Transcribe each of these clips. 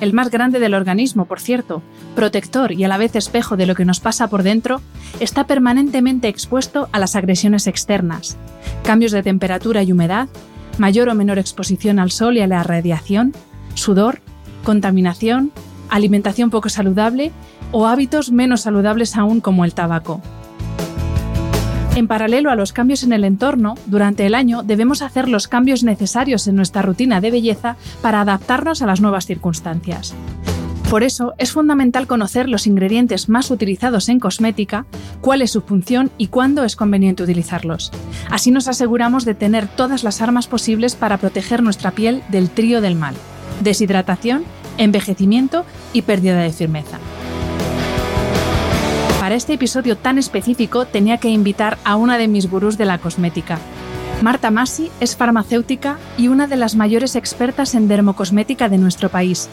el más grande del organismo, por cierto, protector y a la vez espejo de lo que nos pasa por dentro, está permanentemente expuesto a las agresiones externas, cambios de temperatura y humedad, mayor o menor exposición al sol y a la radiación, sudor, contaminación, alimentación poco saludable o hábitos menos saludables aún como el tabaco. En paralelo a los cambios en el entorno, durante el año debemos hacer los cambios necesarios en nuestra rutina de belleza para adaptarnos a las nuevas circunstancias. Por eso es fundamental conocer los ingredientes más utilizados en cosmética, cuál es su función y cuándo es conveniente utilizarlos. Así nos aseguramos de tener todas las armas posibles para proteger nuestra piel del trío del mal, deshidratación, envejecimiento y pérdida de firmeza. Para este episodio tan específico tenía que invitar a una de mis gurús de la cosmética. Marta Masi es farmacéutica y una de las mayores expertas en dermocosmética de nuestro país.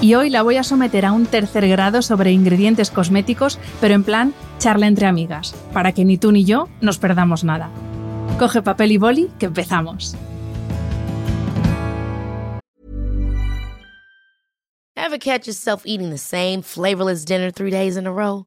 Y hoy la voy a someter a un tercer grado sobre ingredientes cosméticos, pero en plan charla entre amigas, para que ni tú ni yo nos perdamos nada. Coge papel y boli, que empezamos. Ever catch yourself eating the same flavorless dinner three days in a row?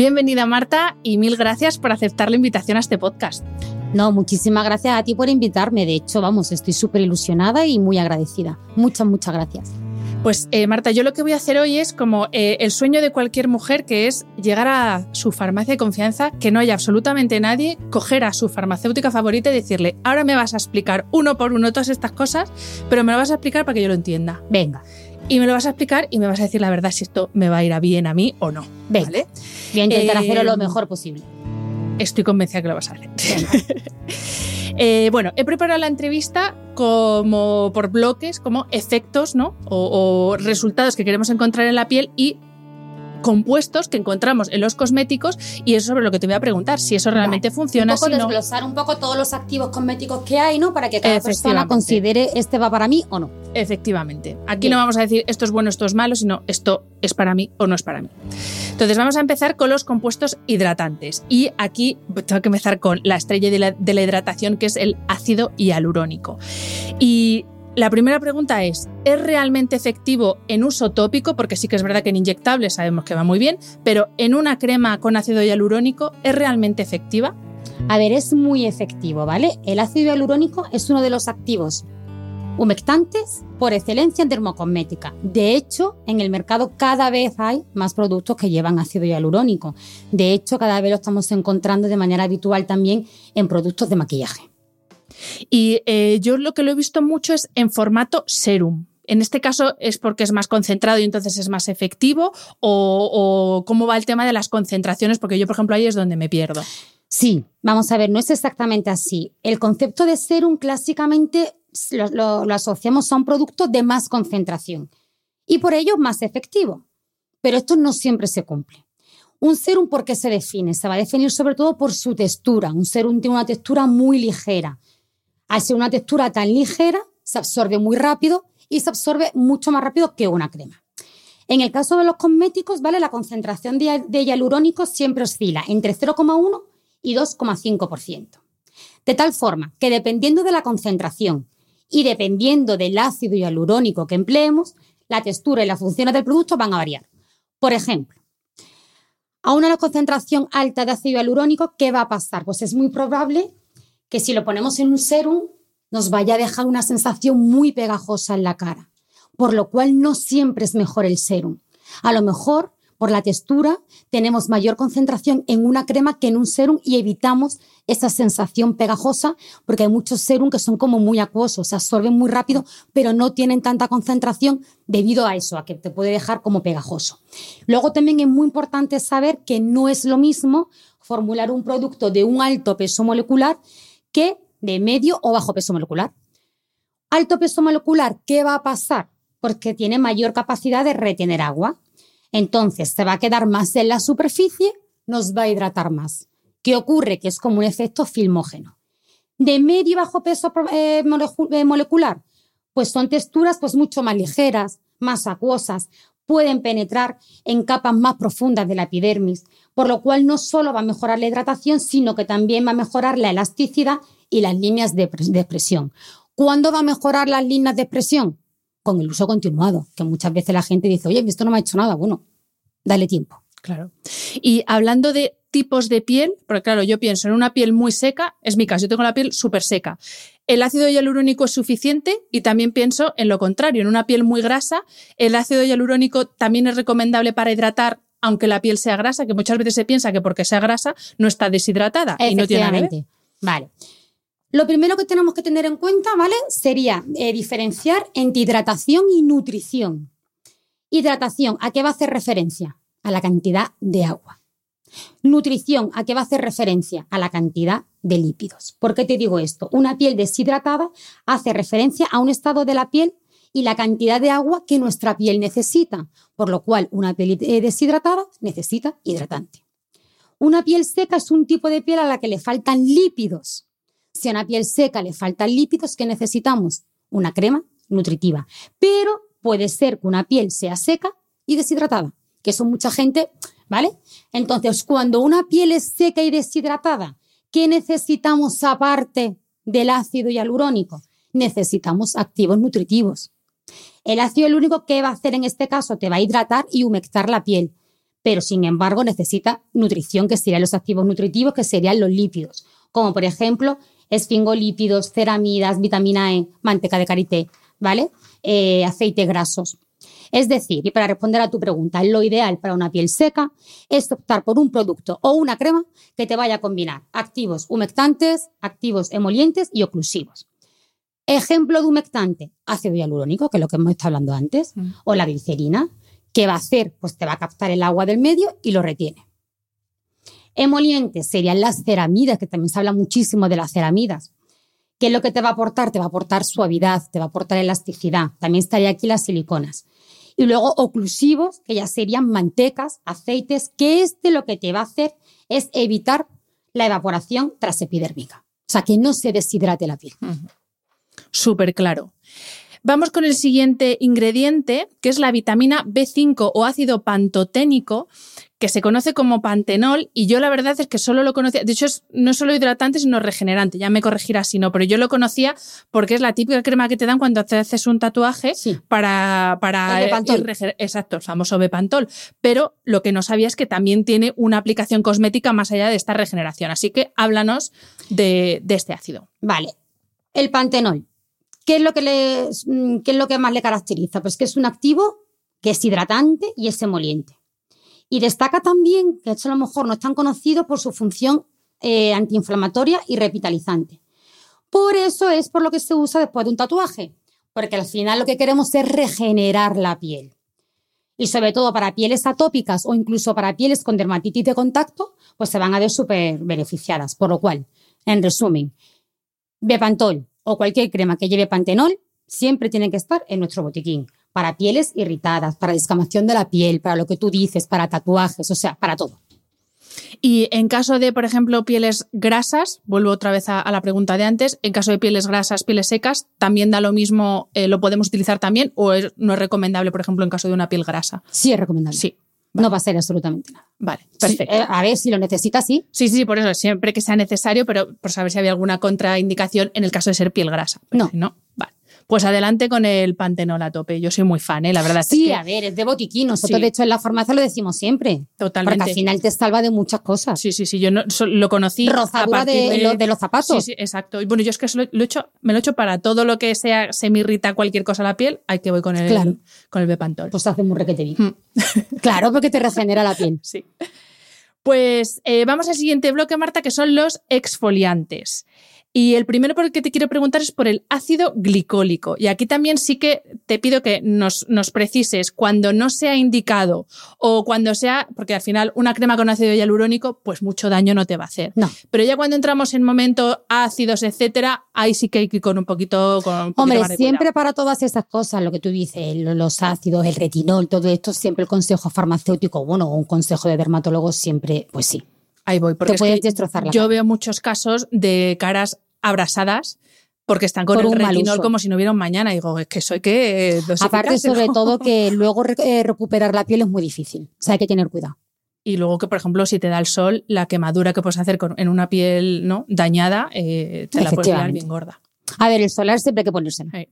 Bienvenida Marta y mil gracias por aceptar la invitación a este podcast. No, muchísimas gracias a ti por invitarme. De hecho, vamos, estoy súper ilusionada y muy agradecida. Muchas, muchas gracias. Pues eh, Marta, yo lo que voy a hacer hoy es como eh, el sueño de cualquier mujer, que es llegar a su farmacia de confianza, que no haya absolutamente nadie, coger a su farmacéutica favorita y decirle, ahora me vas a explicar uno por uno todas estas cosas, pero me lo vas a explicar para que yo lo entienda. Venga. Y me lo vas a explicar y me vas a decir la verdad si esto me va a ir a bien a mí o no. ¿vale? Voy a intentar Eh, hacerlo lo mejor posible. Estoy convencida que lo vas a hacer. Eh, bueno, he preparado la entrevista como por bloques, como efectos, ¿no? O, o resultados que queremos encontrar en la piel y compuestos que encontramos en los cosméticos y es sobre lo que te voy a preguntar, si eso realmente funciona, un poco si no. desglosar un poco todos los activos cosméticos que hay, ¿no? Para que cada persona considere este va para mí o no. Efectivamente. Aquí Bien. no vamos a decir esto es bueno, esto es malo, sino esto es para mí o no es para mí. Entonces vamos a empezar con los compuestos hidratantes. Y aquí tengo que empezar con la estrella de la, de la hidratación, que es el ácido hialurónico. Y la primera pregunta es, ¿es realmente efectivo en uso tópico? Porque sí que es verdad que en inyectables sabemos que va muy bien, pero en una crema con ácido hialurónico, ¿es realmente efectiva? A ver, es muy efectivo, ¿vale? El ácido hialurónico es uno de los activos humectantes por excelencia en dermocosmética. De hecho, en el mercado cada vez hay más productos que llevan ácido hialurónico. De hecho, cada vez lo estamos encontrando de manera habitual también en productos de maquillaje. Y eh, yo lo que lo he visto mucho es en formato serum. ¿En este caso es porque es más concentrado y entonces es más efectivo? ¿O, cómo va el tema de las concentraciones? Porque yo, por ejemplo, ahí es donde me pierdo. Sí, vamos a ver, no es exactamente así. El concepto de serum clásicamente lo- lo asociamos a un producto de más concentración y por ello más efectivo. Pero esto no siempre se cumple. Un serum, ¿por qué se define? Se va a definir sobre todo por su textura. Un serum tiene una textura muy ligera. Al ser una textura tan ligera, se absorbe muy rápido y se absorbe mucho más rápido que una crema. En el caso de los cosméticos, ¿vale? La concentración de, de hialurónico siempre oscila entre 0,1 y 2,5%. De tal forma que dependiendo de la concentración y dependiendo del ácido hialurónico que empleemos, la textura y las funciones del producto van a variar. Por ejemplo, a una concentración alta de ácido hialurónico, ¿qué va a pasar? Pues es muy probable que si lo ponemos en un serum nos vaya a dejar una sensación muy pegajosa en la cara, por lo cual no siempre es mejor el serum. A lo mejor, por la textura, tenemos mayor concentración en una crema que en un serum y evitamos esa sensación pegajosa, porque hay muchos serum que son como muy acuosos, se absorben muy rápido, pero no tienen tanta concentración debido a eso, a que te puede dejar como pegajoso. Luego también es muy importante saber que no es lo mismo formular un producto de un alto peso molecular que de medio o bajo peso molecular. Alto peso molecular, ¿qué va a pasar? Porque tiene mayor capacidad de retener agua. Entonces se va a quedar más en la superficie, nos va a hidratar más. ¿Qué ocurre? Que es como un efecto filmógeno. De medio y bajo peso eh, eh, molecular, pues son texturas pues mucho más ligeras, más acuosas, pueden penetrar en capas más profundas de la epidermis, por lo cual no solo va a mejorar la hidratación, sino que también va a mejorar la elasticidad y las líneas de, pres- de expresión. ¿Cuándo va a mejorar las líneas de expresión? Con el uso continuado, que muchas veces la gente dice, oye, esto no me ha hecho nada. Bueno, dale tiempo. Claro. Y hablando de tipos de piel, porque claro, yo pienso en una piel muy seca, es mi caso, yo tengo la piel súper seca. ¿El ácido hialurónico es suficiente? Y también pienso en lo contrario, en una piel muy grasa, ¿el ácido hialurónico también es recomendable para hidratar aunque la piel sea grasa? Que muchas veces se piensa que porque sea grasa no está deshidratada y no tiene nada. Vale. Lo primero que tenemos que tener en cuenta, ¿vale? Sería eh, diferenciar entre hidratación y nutrición. Hidratación, ¿a qué va a hacer referencia? A la cantidad de agua. Nutrición, ¿a qué va a hacer referencia? A la cantidad de lípidos. ¿Por qué te digo esto? Una piel deshidratada hace referencia a un estado de la piel y la cantidad de agua que nuestra piel necesita, por lo cual una piel eh, deshidratada necesita hidratante. Una piel seca es un tipo de piel a la que le faltan lípidos. Si a una piel seca le faltan lípidos, ¿qué necesitamos? Una crema nutritiva. Pero puede ser que una piel sea seca y deshidratada, que eso mucha gente, ¿vale? Entonces, cuando una piel es seca y deshidratada, ¿qué necesitamos aparte del ácido hialurónico? Necesitamos activos nutritivos. El ácido hialurónico, ¿qué va a hacer en este caso? Te va a hidratar y humectar la piel pero sin embargo necesita nutrición, que serían los activos nutritivos, que serían los lípidos, como por ejemplo esfingolípidos, ceramidas, vitamina E, manteca de karité, ¿vale? Eh, aceites grasos. Es decir, y para responder a tu pregunta, lo ideal para una piel seca es optar por un producto o una crema que te vaya a combinar activos humectantes, activos emolientes y oclusivos. Ejemplo de humectante, ácido hialurónico, que es lo que hemos estado hablando antes, Mm. o la glicerina, ¿Qué va a hacer? Pues te va a captar el agua del medio y lo retiene. Emolientes serían las ceramidas, que también se habla muchísimo de las ceramidas. ¿Qué es lo que te va a aportar? Te va a aportar suavidad, te va a aportar elasticidad. También estaría aquí las siliconas. Y luego oclusivos, que ya serían mantecas, aceites, que este lo que te va a hacer es evitar la evaporación transepidérmica. O sea, que no se deshidrate la piel. Súper claro. Vamos con el siguiente ingrediente, que es la vitamina B5 o ácido pantoténico, que se conoce como pantenol, y yo la verdad es que solo lo conocía, de hecho es, no es solo hidratante, sino regenerante, ya me corregirás si no, pero yo lo conocía porque es la típica crema que te dan cuando te haces un tatuaje Sí. para... para El Exacto, el famoso Bepantol. Pero lo que no sabía es que también tiene una aplicación cosmética más allá de esta regeneración. Así que háblanos de, de este ácido. Vale. El pantenol. ¿Qué es, lo que le, mm, ¿Qué es lo que más le caracteriza? Pues que es un activo que es hidratante y es emoliente. Y destaca también, que esto a lo mejor no es tan conocido por su función eh, antiinflamatoria y revitalizante. Por eso es por lo que se usa después de un tatuaje, porque al final lo que queremos es regenerar la piel. Y sobre todo para pieles atópicas o incluso para pieles con dermatitis de contacto, pues se van a ver súper beneficiadas. Por lo cual, en resumen, Bepantol o cualquier crema que lleve pantenol siempre tiene que estar en nuestro botiquín. Para pieles irritadas, para descamación de la piel, para lo que tú dices, para tatuajes, o sea, para todo. Y en caso de, por ejemplo, pieles grasas, vuelvo otra vez a, a la pregunta de antes, en caso de pieles grasas, pieles secas, ¿también da lo mismo, eh, lo podemos utilizar también o es- no es recomendable, por ejemplo, en caso de una piel grasa? Sí es recomendable. Sí, No va a ser absolutamente nada. vale, perfecto. eh, a ver, si lo necesitas, sí. Sí, sí, por eso, siempre que sea necesario, pero por saber si había alguna contraindicación en el caso de ser piel grasa. No. si no, vale. Pues adelante con el pantenol a tope. Yo soy muy fan, ¿eh? la verdad. es Sí, que- a ver, es de botiquín. Nosotros, Sí. de hecho, en la farmacia lo decimos siempre. Totalmente. Porque al final te salva de muchas cosas. Sí, sí, sí, yo no, so- lo conocí. Rozadura de, lo- de los zapatos. Sí, sí, exacto. Y bueno, yo es que lo, lo he hecho, me lo he hecho para todo lo que sea, se me irrita cualquier cosa a la piel, hay que voy con el, Claro. con el Bepantol. Pues hace muy requete bien. Mm. claro, porque te regenera la piel. Sí. Pues eh, vamos al siguiente bloque, Marta, que son los exfoliantes. Y el primero por el que te quiero preguntar es por el ácido glicólico. Y aquí también sí que te pido que nos, nos precises cuando no sea indicado o cuando sea, porque al final una crema con ácido hialurónico, pues mucho daño no te va a hacer. No. Pero ya cuando entramos en momentos ácidos, etcétera, ahí sí que hay que ir con un poquito. Con un Hombre, más de siempre para todas esas cosas, lo que tú dices, lo- los ácidos, el retinol, todo esto, siempre el consejo farmacéutico, bueno, o un consejo de dermatólogo, siempre, pues sí. Ahí voy, porque Te es puedes que destrozar la yo cara. veo muchos casos de caras abrasadas porque están con Por el retinol como si no hubiera un mañana. Y digo, es que soy que Aparte, sobre todo, que luego eh, recuperar la piel es muy difícil. O sea, hay que tener cuidado. Y luego que, por ejemplo, si te da el sol, la quemadura que puedes hacer con- en una piel ¿no? dañada, eh, te la puedes Efectivamente. bien gorda. A ver, el solar siempre hay que ponérselo. Sí.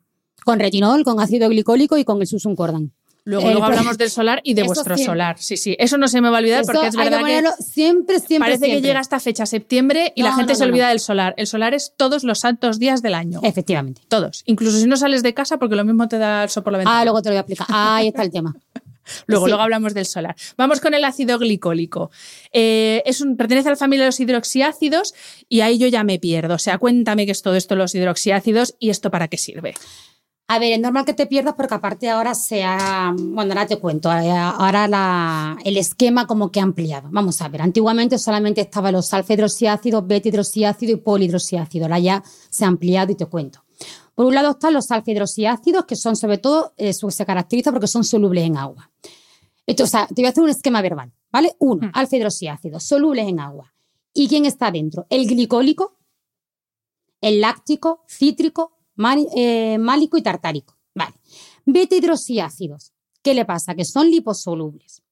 Con retinol, con ácido glicólico y con el Susun Cordan. Luego, hablamos del solar y de vuestro solar. Sí, sí. Eso no se me va a olvidar Eso porque es que verdad que, ponerlo siempre, siempre, parece que llega esta fecha, septiembre, y la gente no, se olvida del solar. El solar es todos los santos días del año. Efectivamente. Todos. Incluso si no sales de casa porque lo mismo te da el sol por la ventana. Ah, luego te lo voy a explicar. Ahí está el tema. Luego, Sí. luego hablamos del solar. Vamos con el ácido glicólico. Eh, es un, pertenece a la familia de los hidroxiácidos y ahí yo ya me pierdo. O sea, cuéntame qué es todo esto los hidroxiácidos y esto para qué sirve. A ver, es normal que te pierdas porque aparte ahora se ha... Bueno, ahora te cuento. eh, Ahora la- el esquema como que ha ampliado. Vamos a ver, antiguamente solamente estaban los alfa hidroxiácidos, beta hidroxiácido y polihidroxiácido. Ahora ya se ha ampliado y te cuento. Por un lado están los alfa hidroxiácidos, que son sobre todo, eh, se caracteriza porque son solubles en agua. Esto, o sea, te voy a hacer un esquema verbal, ¿vale? Uno, Mm. alfa hidroxiácidos, solubles en agua. ¿Y quién está dentro? El glicólico, el láctico, cítrico, eh, málico y tartárico. Vale. Beta hidroxiácidos. ¿Qué le pasa? Que son liposolubles.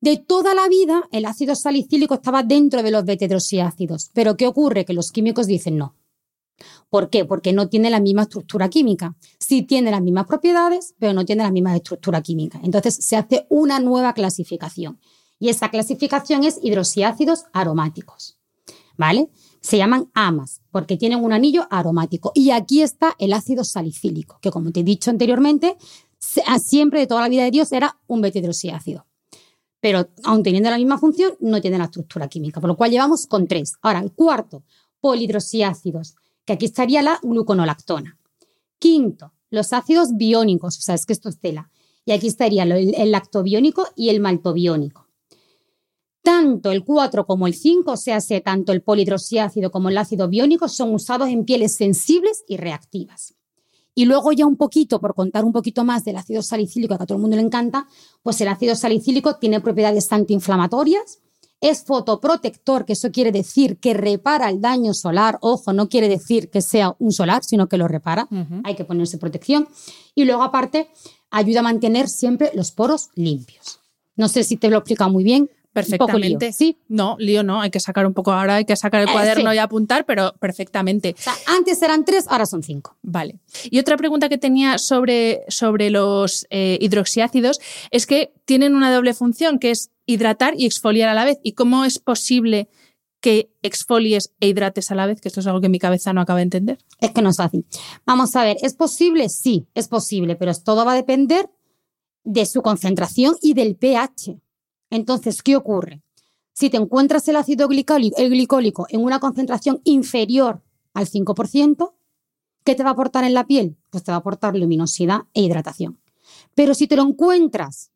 De toda la vida, el ácido salicílico estaba dentro de los beta hidroxiácidos. Pero ¿qué ocurre? Que los químicos dicen no. ¿Por qué? Porque no tiene la misma estructura química. Sí tiene las mismas propiedades, pero no tiene la misma estructura química. Entonces se hace una nueva clasificación. Y esa clasificación es hidroxiácidos aromáticos. ¿Vale? Se llaman AMAS porque tienen un anillo aromático. Y aquí está el ácido salicílico, que como te he dicho anteriormente, se- a- siempre de toda la vida de Dios era un beta hidroxiácido. Pero aun teniendo la misma función, no tiene la estructura química, por lo cual llevamos con tres. Ahora, el cuarto, polihidroxiácidos, que aquí estaría la gluconolactona. Quinto, los ácidos biónicos, o sea, es que esto es tela. Y aquí estaría el lactobiónico y el maltobiónico. Tanto el 4 como el 5, o sea, se- tanto el polihidroxiácido como el ácido biónico, son usados en pieles sensibles y reactivas. Y luego ya un poquito, por contar un poquito más del ácido salicílico, que a todo el mundo le encanta, pues el ácido salicílico tiene propiedades antiinflamatorias, es fotoprotector, que eso quiere decir que repara el daño solar. Ojo, no quiere decir que sea un solar, sino que lo repara. Hay que ponerse protección. Y luego, aparte, ayuda a mantener siempre los poros limpios. No sé si te lo he explicado muy bien. Lío. Perfectamente. Sí. No, lío no, hay que sacar un poco ahora, hay que sacar el Eh, cuaderno sí. y apuntar, pero perfectamente. O sea, antes eran tres, ahora son cinco. Vale. Y otra pregunta que tenía sobre, sobre los eh, hidroxiácidos es que tienen una doble función, que es hidratar y exfoliar a la vez. ¿Y cómo es posible que exfolies e hidrates a la vez? Que esto es algo que mi cabeza no acaba de entender. Es que no es fácil. Vamos a ver, ¿es posible? Sí, es posible, pero todo va a depender de su concentración y del pH. Entonces, ¿qué ocurre? Si te encuentras el ácido glicólico, el glicólico en una concentración inferior al 5%, ¿Qué te va a aportar en la piel? Pues te va a aportar luminosidad e hidratación. Pero si te lo encuentras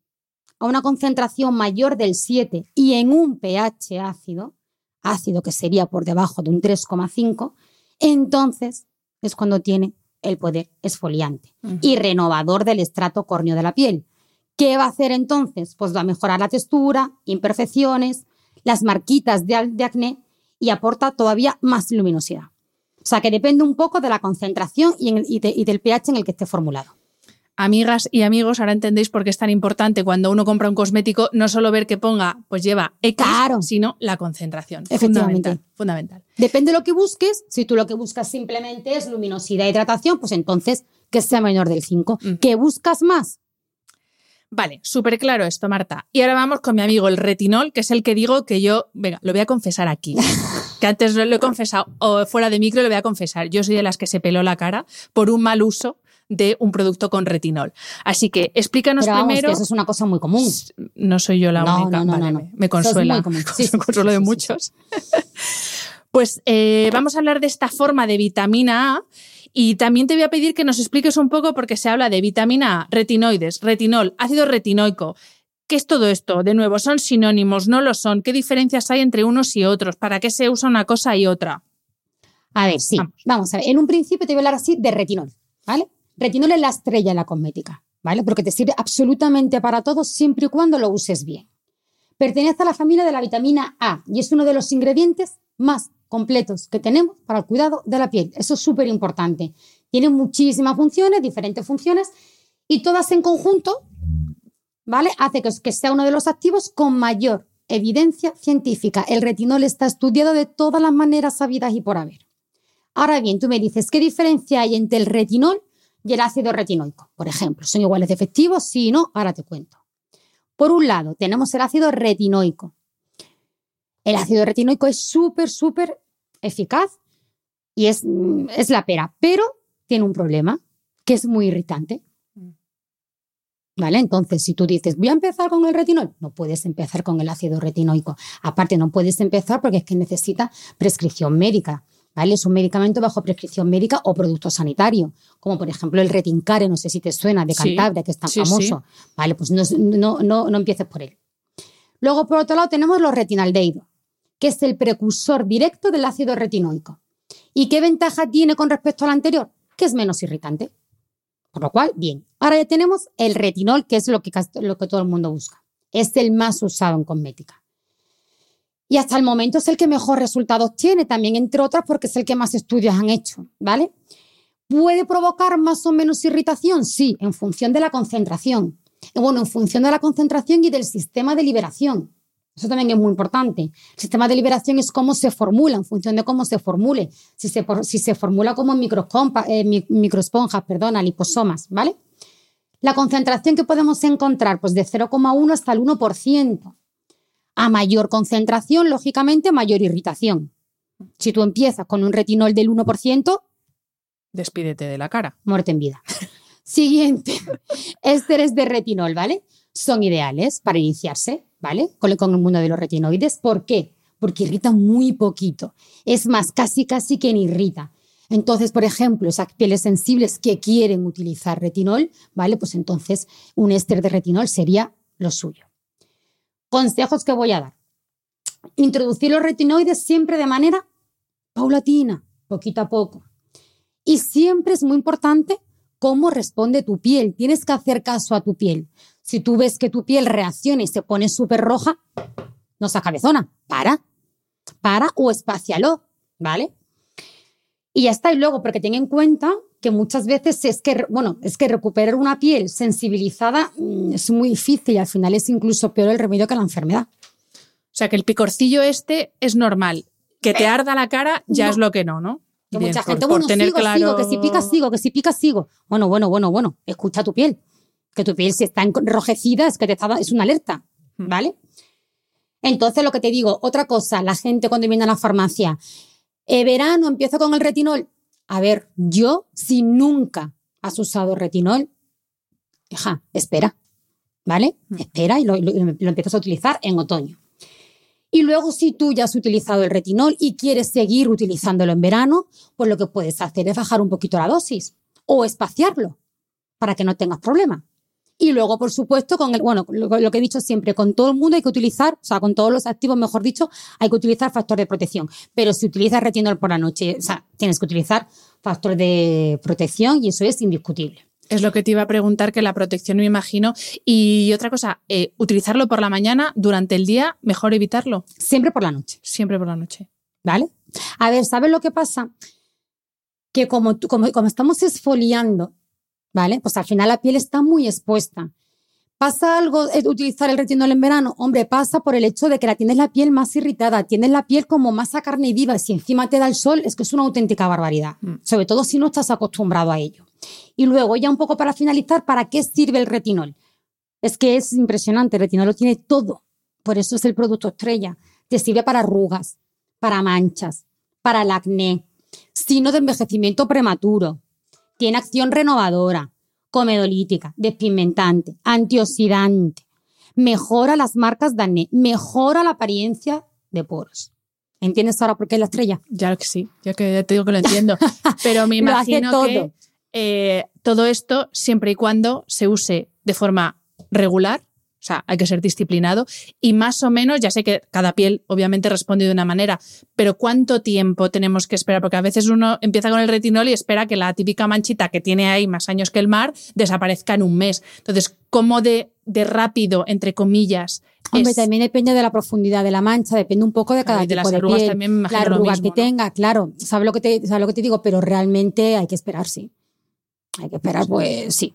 a una concentración mayor del 7 y en un pH ácido, ácido que sería por debajo de un 3,5, entonces es cuando tiene el poder esfoliante y renovador del estrato córneo de la piel. ¿Qué va a hacer entonces? Pues va a mejorar la textura, imperfecciones, las marquitas de, de acné y aporta todavía más luminosidad. O sea que depende un poco de la concentración y, del pH en el que esté formulado. Amigas y amigos, ahora entendéis por qué es tan importante cuando uno compra un cosmético no solo ver que ponga, pues lleva X, sino la concentración. Efectivamente. Fundamental, Depende de lo que busques. Si tú lo que buscas simplemente es luminosidad e hidratación, pues entonces que sea menor del 5. Mm. ¿Qué buscas más? Vale, súper claro esto, Marta. Y ahora vamos con mi amigo el retinol, que es el que digo que yo, venga, lo voy a confesar aquí. que antes lo he confesado, o fuera de micro lo voy a confesar. Yo soy de las que se peló la cara por un mal uso de un producto con retinol. Así que explícanos primero. eso es una cosa muy común. No soy yo la única. No, no, no, me, consuela. Sí, consuelo de muchos. pues eh, vamos a hablar de esta forma de vitamina A y también te voy a pedir que nos expliques un poco porque se habla de vitamina A, retinoides, retinol, ácido retinoico. ¿Qué es todo esto? De nuevo, ¿son sinónimos? ¿No lo son? ¿Qué diferencias hay entre unos y otros? ¿Para qué se usa una cosa y otra? A ver, sí. Vamos, a ver. En un principio te voy a hablar así de retinol, ¿vale? Retinol es la estrella en la cosmética, ¿vale? Porque te sirve absolutamente para todo siempre y cuando lo uses bien. Pertenece a la familia de la vitamina A y es uno de los ingredientes más completos que tenemos para el cuidado de la piel. Eso es súper importante. Tiene muchísimas funciones, diferentes funciones, y todas en conjunto, ¿vale? Hace que, que sea uno de los activos con mayor evidencia científica. El retinol está estudiado de todas las maneras sabidas y por haber. Ahora bien, tú me dices, ¿qué diferencia hay entre el retinol y el ácido retinoico? Por ejemplo, ¿son iguales de efectivos? Sí, no, ahora te cuento. Por un lado, tenemos el ácido retinoico, el ácido retinoico es súper, súper eficaz y es, mm, es la pera, pero tiene un problema, que es muy irritante. ¿Vale? Entonces, si tú dices, voy a empezar con el retinol, no puedes empezar con el ácido retinoico. Aparte, no puedes empezar porque es que necesita prescripción médica. ¿Vale? Es un medicamento bajo prescripción médica o producto sanitario, como por ejemplo el Retincare, no sé si te suena, de Cantabria, que es tan famoso. ¿Vale? Pues no, no, no, no empieces por él. Luego, por otro lado, tenemos los retinaldeidos que es el precursor directo del ácido retinoico. ¿Y qué ventaja tiene con respecto al anterior? Que es menos irritante. Por lo cual, bien. Ahora ya tenemos el retinol, que es lo que, lo que todo el mundo busca. Es el más usado en cosmética. Y hasta el momento es el que mejor resultados tiene, también entre otras porque es el que más estudios han hecho, ¿vale? ¿Puede provocar más o menos irritación? Sí, en función de la concentración. Bueno, en función de la concentración y del sistema de liberación. Eso también es muy importante. El sistema de liberación es cómo se formula, en función de cómo se formule. Si se, si se formula como eh, microesponjas, perdona, liposomas, ¿vale? La concentración que podemos encontrar, pues de 0,1 hasta el 1%. A mayor concentración, lógicamente, mayor irritación. Si tú empiezas con un retinol del 1%, despídete de la cara. Muerte en vida. Siguiente, ésteres de retinol, ¿vale? Son ideales para iniciarse. ¿Vale? Con, el mundo de los retinoides. ¿Por qué? Porque irrita muy poquito. Es más, casi, casi que ni irrita. Entonces, por ejemplo, esas pieles sensibles que quieren utilizar retinol, ¿vale? Pues entonces un éster de retinol sería lo suyo. Consejos que voy a dar. Introducir los retinoides siempre de manera paulatina, poquito a poco. Y siempre es muy importante cómo responde tu piel. Tienes que hacer caso a tu piel. Si tú ves que tu piel reacciona y se pone súper roja, no seas cabezona, para, para o espacialo, ¿vale? Y ya está. Y luego, porque ten en cuenta que muchas veces es que, bueno, es que recuperar una piel sensibilizada mm, es muy difícil y al final es incluso peor el remedio que la enfermedad. O sea, que el picorcillo este es normal. Que te arda la cara ya es lo que no, ¿no? mucha gente, bueno, sigo, sigo, que si pica sigo, que si pica sigo. Bueno, bueno, bueno, bueno, escucha tu piel que tu piel si está enrojecida es que te está, es una alerta. ¿vale? Entonces, lo que te digo, otra cosa, la gente cuando viene a la farmacia, eh, verano, empiezo con el retinol. A ver, yo, si nunca has usado retinol, hija, espera, ¿vale? Espera y lo, empiezas a utilizar en otoño. Y luego, si tú ya has utilizado el retinol y quieres seguir utilizándolo en verano, pues lo que puedes hacer es bajar un poquito la dosis o espaciarlo para que no tengas problema. Y luego, por supuesto, con el, bueno, lo, lo, que he dicho siempre, con todo el mundo hay que utilizar, o sea, con todos los activos, mejor dicho, hay que utilizar factor de protección. Pero si utilizas retinol por la noche, o sea, tienes que utilizar factor de protección y eso es indiscutible. Es lo que te iba a preguntar, que la protección me imagino. Y otra cosa, eh, utilizarlo por la mañana, durante el día, mejor evitarlo. Siempre por la noche. Siempre por la noche. ¿Vale? A ver, ¿sabes lo que pasa? Que como, como, como estamos esfoliando, ¿vale? Pues al final la piel está muy expuesta. ¿Pasa algo de utilizar el retinol en verano? Hombre, pasa por el hecho de que la tienes la piel más irritada, tienes la piel como más a carne viva. Y si encima te da el sol, es que es una auténtica barbaridad. Mm. Sobre todo si no estás acostumbrado a ello. Y luego, ya un poco para finalizar, ¿para qué sirve el retinol? Es que es impresionante, el retinol lo tiene todo. Por eso es el producto estrella. Te sirve para arrugas, para manchas, para el acné, signo de envejecimiento prematuro. Tiene acción renovadora, comedolítica, despigmentante, antioxidante. Mejora las marcas de acné, mejora la apariencia de poros. ¿Entiendes ahora por qué es la estrella? Ya que sí, ya que te digo que lo entiendo. Pero me imagino que eh, todo esto siempre y cuando se use de forma regular, sea, hay que ser disciplinado y más o menos, ya sé que cada piel obviamente responde de una manera, pero ¿cuánto tiempo tenemos que esperar? Porque a veces uno empieza con el retinol y espera que la típica manchita que tiene ahí más años que el mar desaparezca en un mes. Entonces, ¿cómo de, de rápido, entre comillas, Hombre, también depende de la profundidad de la mancha, depende un poco de cada tipo de, las arrugas piel, también me la arruga mismo, que ¿no? tenga, claro. ¿Sabes lo que te, sabes lo que te digo? Pero realmente hay que esperar, sí. Hay que esperar, pues sí.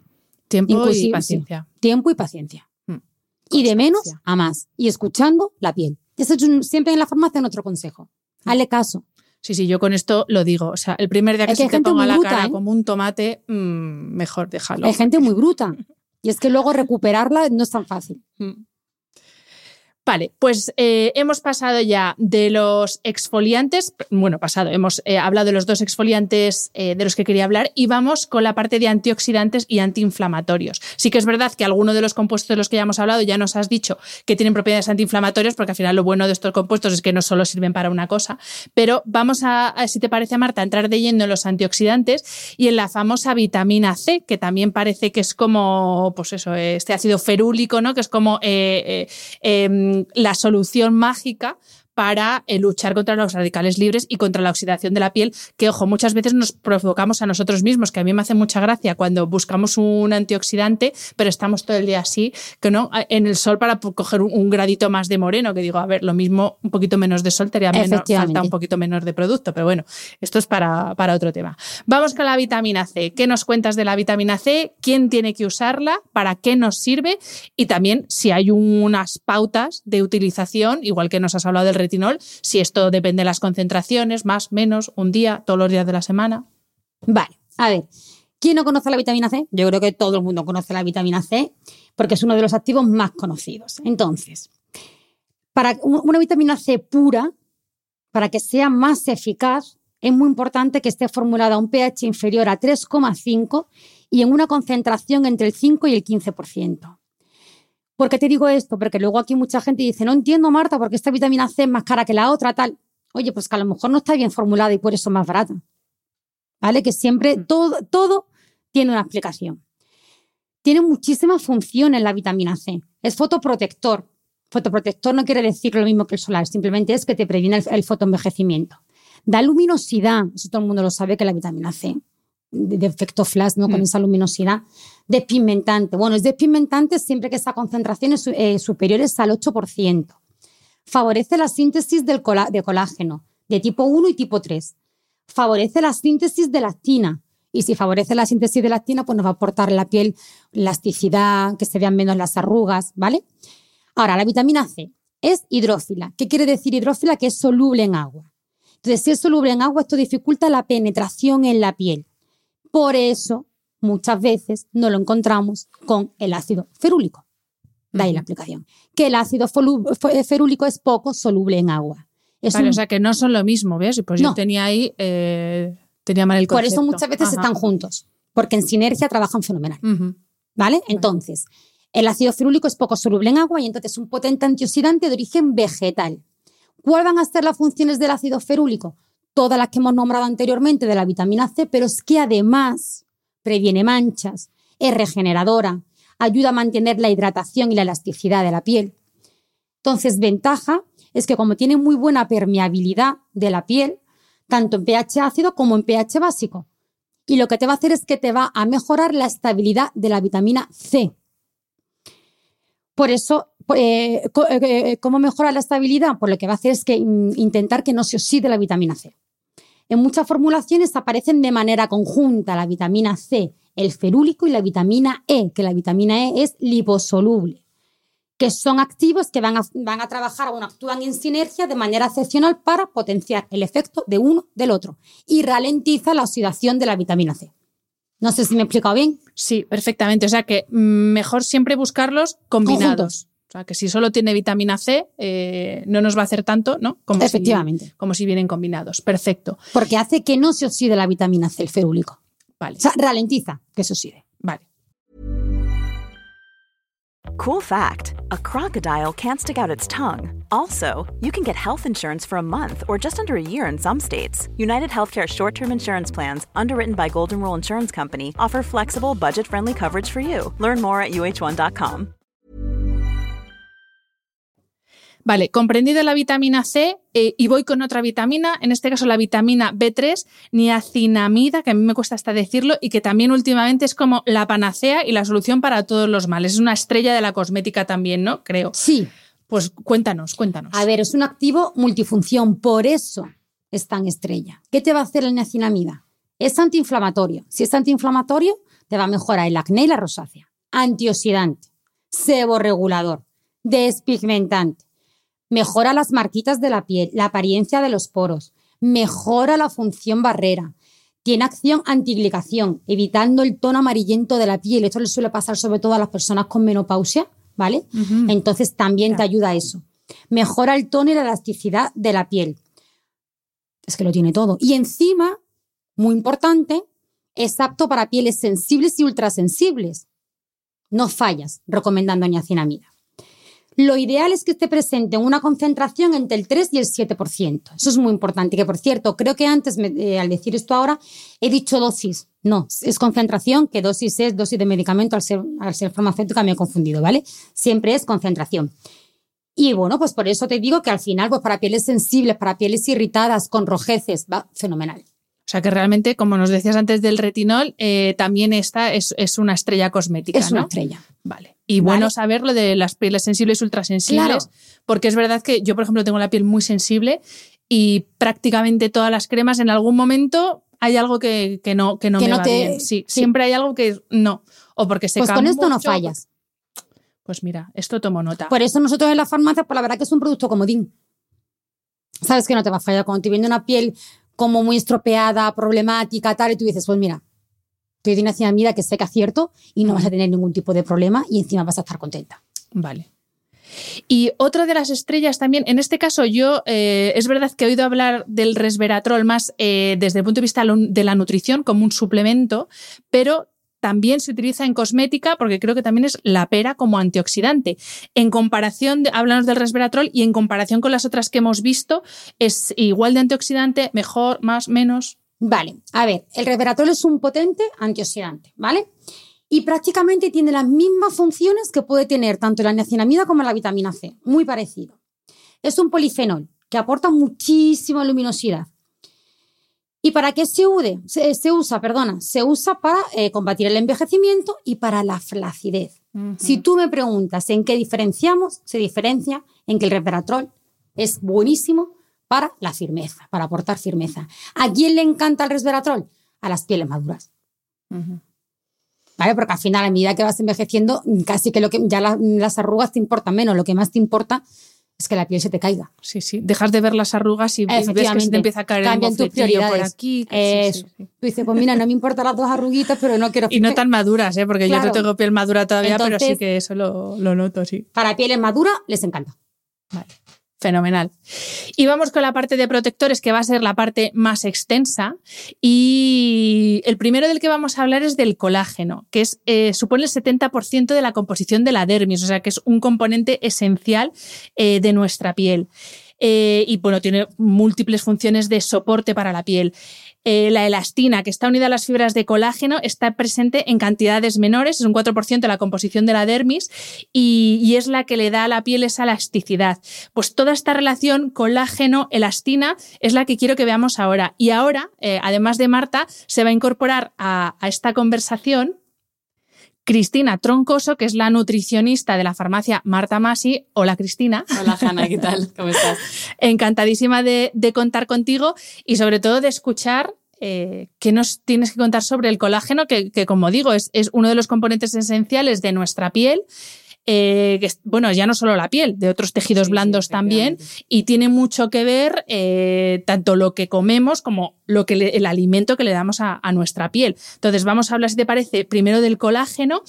Tiempo y paciencia. sí. Tiempo y paciencia. Y de menos a más. Y escuchando la piel. Eso es un- siempre en la farmacia nuestro consejo. Hmm. Hazle caso. Sí, sí, yo con esto lo digo. O sea, el primer día que Es que se te ponga la bruta, cara ¿eh? como un tomate, mm, mejor déjalo. Hay gente muy bruta. Y es que luego recuperarla no es tan fácil. Vale, pues eh, hemos pasado ya de los exfoliantes, bueno, pasado, hemos eh, hablado de los dos exfoliantes eh, de los que quería hablar y vamos con la parte de antioxidantes y antiinflamatorios. Sí que es verdad que alguno de los compuestos de los que ya hemos hablado ya nos has dicho que tienen propiedades antiinflamatorias, porque al final lo bueno de estos compuestos es que no solo sirven para una cosa, pero vamos a, a, si te parece, Marta, entrar de lleno en los antioxidantes y en la famosa vitamina C, que también parece que es como, pues eso, este ácido ferúlico, ¿no? Que es como em, la solución mágica para eh, luchar contra los radicales libres y contra la oxidación de la piel, que, ojo, muchas veces nos provocamos a nosotros mismos, que a mí me hace mucha gracia cuando buscamos un antioxidante, pero estamos todo el día así, que no, en el sol para coger un, un gradito más de moreno, que digo, a ver, lo mismo, un poquito menos de sol, te haría menos, falta un poquito menos de producto, pero bueno, esto es para, para otro tema. Vamos con la vitamina C. ¿Qué nos cuentas de la vitamina C? ¿Quién tiene que usarla? ¿Para qué nos sirve? Y también si hay unas pautas de utilización, igual que nos has hablado del retinol, si esto depende de las concentraciones, más, menos, un día, todos los días de la semana. Vale, a ver. ¿Quién no conoce la vitamina C? Yo creo que todo el mundo conoce la vitamina C porque es uno de los activos más conocidos. Entonces, para una vitamina C pura, para que sea más eficaz, es muy importante que esté formulada a un pH inferior a 3,5 y en una concentración entre el 5 y el 15%. ¿Por qué te digo esto? Porque luego aquí mucha gente dice, no entiendo, Marta, porque esta vitamina C es más cara que la otra, tal. Oye, pues que a lo mejor no está bien formulada y por eso es más barata. ¿Vale? Que siempre todo, todo tiene una explicación. Tiene muchísimas funciones la vitamina C. Es fotoprotector. Fotoprotector no quiere decir lo mismo que el solar, simplemente es que te previene el, el fotoenvejecimiento. Da luminosidad, eso todo el mundo lo sabe que la vitamina C, de, efecto flash, ¿no? Con Mm. esa luminosidad. Despigmentante. Bueno, es despigmentante siempre que esa concentración es eh, superiores al 8%. Favorece la síntesis del colá- de colágeno de tipo 1 y tipo 3. Favorece la síntesis de lactina. Y si favorece la síntesis de lactina, pues nos va a aportar en la piel elasticidad, que se vean menos las arrugas, ¿vale? Ahora, la vitamina C es hidrófila. ¿Qué quiere decir hidrófila? Que es soluble en agua. Entonces, si es soluble en agua, esto dificulta la penetración en la piel. Por eso, muchas veces no lo encontramos con el ácido ferúlico. De ahí la explicación. Que el ácido ferúlico es poco soluble en agua. Es Vale, un- o sea que no son lo mismo, ¿ves? Pues yo No. tenía ahí, eh, tenía mal el por concepto. eso muchas veces Ajá. están juntos, porque en sinergia trabajan fenomenal. ¿Vale? Entonces, el ácido ferúlico es poco soluble en agua y entonces es un potente antioxidante de origen vegetal. ¿Cuáles van a ser las funciones del ácido ferúlico? Todas las que hemos nombrado anteriormente de la vitamina C, pero es que además previene manchas, es regeneradora, ayuda a mantener la hidratación y la elasticidad de la piel. Entonces, ventaja es que como tiene muy buena permeabilidad de la piel, tanto en pH ácido como en pH básico. Y lo que te va a hacer es que te va a mejorar la estabilidad de la vitamina C. Por eso, eh, eh, eh, ¿cómo mejora la estabilidad? Pues lo que va a hacer es que mm, intentar que no se oxide la vitamina C. En muchas formulaciones aparecen de manera conjunta la vitamina C, el ferúlico y la vitamina E, que la vitamina E es liposoluble, que son activos que van a, van a trabajar o actúan en sinergia de manera excepcional para potenciar el efecto de uno del otro y ralentiza la oxidación de la vitamina C. No sé si me he explicado bien. Sí, perfectamente. O sea que mm, mejor siempre buscarlos combinados. O sea, que si solo tiene vitamina C, eh, no nos va a hacer tanto, ¿no? Como Efectivamente. como si vienen combinados. Perfecto. Porque hace que no se oxide la vitamina C, el ferúlico. Vale. O sea, ralentiza que se oxide. Vale. Cool fact a crocodile can't stick out its tongue. Also, you can get health insurance for a month or just under a year in some states. United Healthcare short term insurance plans, underwritten by Golden Rule Insurance Company, offer flexible, budget friendly coverage for you. Learn more at uh1.com. Vale, comprendida la vitamina C eh, y voy con otra vitamina, en este caso la vitamina B3, niacinamida, que a mí me cuesta hasta decirlo, y que también últimamente es como la panacea y la solución para todos los males. Es una estrella de la cosmética también, ¿no? Creo. Sí. Pues cuéntanos, cuéntanos. A ver, es un activo multifunción, por eso es tan estrella. ¿Qué te va a hacer la niacinamida? Es antiinflamatorio. Si es antiinflamatorio, te va a mejorar el acné y la rosácea. Antioxidante, seborregulador, despigmentante mejora las marquitas de la piel, la apariencia de los poros, mejora la función barrera, tiene acción antiglicación, evitando el tono amarillento de la piel. Esto le suele pasar sobre todo a las personas con menopausia, ¿vale? Entonces también te ayuda a eso. Mejora el tono y la elasticidad de la piel. Es que lo tiene todo. Y encima, muy importante, es apto para pieles sensibles y ultrasensibles. No fallas recomendando niacinamida. Lo ideal es que esté presente en una concentración entre el 3 y el 7%. Eso es muy importante. Que por cierto, creo que antes, eh, al decir esto ahora, he dicho dosis. No, es concentración, que dosis es dosis de medicamento. Al ser, al ser farmacéutica me he confundido, ¿vale? Siempre es concentración. Y bueno, pues por eso te digo que al final, pues para pieles sensibles, para pieles irritadas, con rojeces, va fenomenal. O sea que realmente, como nos decías antes del retinol, eh, también esta es, una estrella cosmética. Es una estrella. Vale. Y bueno saber lo de las pieles sensibles y ultrasensibles, porque es verdad que yo, por ejemplo, tengo la piel muy sensible y prácticamente todas las cremas en algún momento hay algo que, no, que no me va bien. Sí, siempre hay algo que no. O porque se Pues con esto no fallas. Pues mira, esto tomo nota. Por eso nosotros en la farmacia, pues la verdad que es un producto comodín. Sabes que no te va a fallar cuando te viene una piel como muy estropeada, problemática, tal, y tú dices, pues mira, te doy una mira que sé que acierto y no vas a tener ningún tipo de problema y encima vas a estar contenta. Vale. Y otra de las estrellas también, en este caso yo, eh, es verdad que he oído hablar del resveratrol más eh, desde el punto de vista de la nutrición como un suplemento, pero también se utiliza en cosmética porque creo que también es la pera como antioxidante. En comparación, de, hablamos del resveratrol y en comparación con las otras que hemos visto, es igual de antioxidante, mejor, más, menos. Vale, a ver, el resveratrol es un potente antioxidante, ¿vale? Y prácticamente tiene las mismas funciones que puede tener tanto la niacinamida como la vitamina C, muy parecido. Es un polifenol que aporta muchísima luminosidad ¿Y para qué se, se, usa? Perdona, se usa para eh, combatir el envejecimiento y para la flacidez. Si tú me preguntas en qué diferenciamos, se diferencia en que el resveratrol es buenísimo para la firmeza, para aportar firmeza. ¿A quién le encanta el resveratrol? A las pieles maduras. ¿Vale? Porque al final, a medida que vas envejeciendo, casi que, lo que ya las arrugas te importan menos. Lo que más te importa es que la piel se te caiga. Sí, sí. Dejas de ver las arrugas y ves que se te empieza a caer Cambian el tus por aquí. Tú dices, pues mira, no me importan las dos arruguitas, pero no quiero... Y no tan maduras, ¿eh? porque yo no tengo piel madura todavía, pero sí que eso lo, lo noto, sí. Para pieles maduras les encanta. Vale. Fenomenal. Y vamos con la parte de protectores, que va a ser la parte más extensa. Y el primero del que vamos a hablar es del colágeno, que es, eh, supone el 70% de la composición de la dermis, o sea que es un componente esencial eh, de nuestra piel. eh, y bueno, tiene múltiples funciones de soporte para la piel. Eh, la elastina, que está unida a las fibras de colágeno, está presente en cantidades menores, es un 4% de la composición de la dermis y, es la que le da a la piel esa elasticidad. Pues toda esta relación colágeno-elastina es la que quiero que veamos ahora. Y ahora, eh, además de Marta, se va a incorporar a, a esta conversación Cristina Troncoso, que es la nutricionista de la farmacia Marta Masi. Hola Cristina. Hola Hanna, ¿qué tal? ¿Cómo estás? Encantadísima de, contar contigo y sobre todo de escuchar eh, qué nos tienes que contar sobre el colágeno, que, como digo, es, es, uno de los componentes esenciales de nuestra piel eh, bueno, ya no solo la piel, de otros tejidos blandos también, y tiene mucho que ver eh, tanto lo que comemos como lo que el alimento que le damos a, nuestra piel. Entonces, vamos a hablar, si te parece, primero del colágeno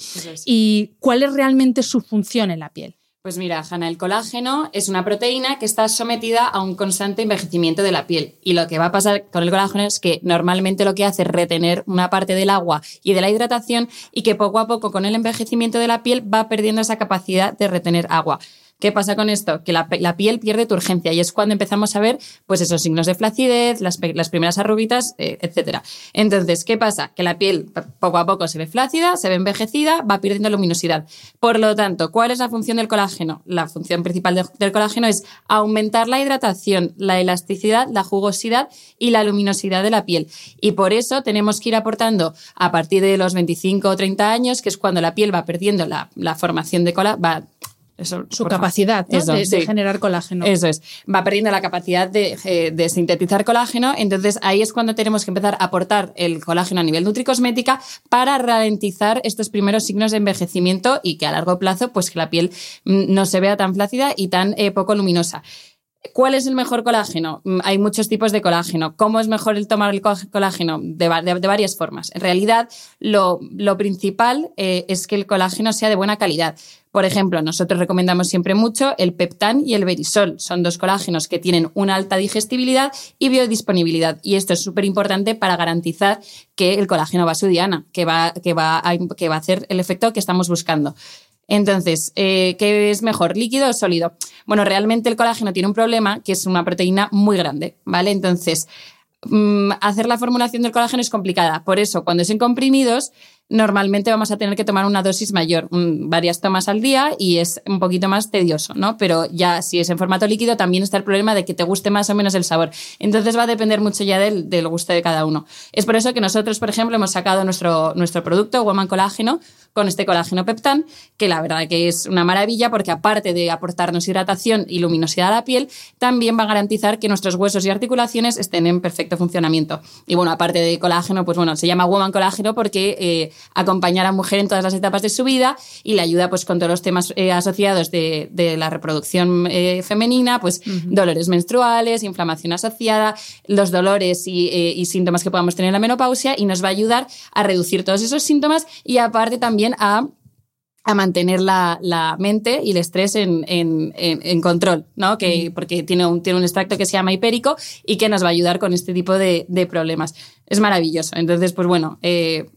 y cuál es realmente su función en la piel. Pues mira, Hanna, el colágeno es una proteína que está sometida a un constante envejecimiento de la piel. Y lo que va a pasar con el colágeno es que normalmente lo que hace es retener una parte del agua y de la hidratación y que poco a poco con el envejecimiento de la piel va perdiendo esa capacidad de retener agua. ¿Qué pasa con esto? Que la, piel pierde turgencia y es cuando empezamos a ver pues esos signos de flacidez, las, primeras arruguitas, eh, etc. Entonces, ¿qué pasa? Que la piel poco a poco se ve flácida, se ve envejecida, va perdiendo luminosidad. Por lo tanto, ¿cuál es la función del colágeno? La función principal del colágeno es aumentar la hidratación, la elasticidad, la jugosidad y la luminosidad de la piel. Y por eso tenemos que ir aportando a partir de los 25 o 30 años, que es cuando la piel va perdiendo la, formación de colágeno, va su capacidad de, generar colágeno. Eso es. Va perdiendo la capacidad eh, de, sintetizar colágeno. Entonces ahí es cuando tenemos que empezar a aportar el colágeno a nivel nutricosmética para ralentizar estos primeros signos de envejecimiento y que a largo plazo, pues que la piel mm, no se vea tan flácida y tan eh, poco luminosa. ¿Cuál es el mejor colágeno? Mm, hay muchos tipos de colágeno. ¿Cómo es mejor el tomar el colágeno? De, varias formas. En realidad, lo, principal eh, es que el colágeno sea de buena calidad. Por ejemplo, nosotros recomendamos siempre mucho el Peptan y el Verisol. Son dos colágenos que tienen una alta digestibilidad y biodisponibilidad. Y esto es súper importante para garantizar que el colágeno va a su diana, que va a hacer el efecto que estamos buscando. Entonces, eh, ¿qué es mejor, líquido o sólido? Bueno, realmente el colágeno tiene un problema que es una proteína muy grande, ¿vale? Entonces, mm, hacer la formulación del colágeno es complicada. Por eso, cuando es en comprimidos, normalmente vamos a tener que tomar una dosis mayor, varias tomas al día y es un poquito más tedioso, ¿no? Pero ya si es en formato líquido también está el problema de que te guste más o menos el sabor. Entonces va a depender mucho ya del, del gusto de cada uno. Es por eso que nosotros, por ejemplo, hemos sacado nuestro, nuestro producto, Woman Colágeno, con este colágeno peptán, que la verdad que es una maravilla porque aparte de aportarnos hidratación y luminosidad a la piel, también va a garantizar que nuestros huesos y articulaciones estén en perfecto funcionamiento. Y bueno, aparte de colágeno, pues bueno, se llama Woman Colágeno porque eh, acompaña a la mujer en todas las etapas de su vida y le ayuda pues con todos los temas eh, asociados de, la reproducción eh, femenina, pues dolores menstruales, inflamación asociada, los dolores y, y síntomas que podamos tener en la menopausia y nos va a ayudar a reducir todos esos síntomas y aparte también a a mantener la, mente y el estrés en, control, ¿no? Que, porque tiene un, tiene un extracto que se llama hipérico y que nos va a ayudar con este tipo de, problemas. Es maravilloso. Entonces, pues bueno, eh,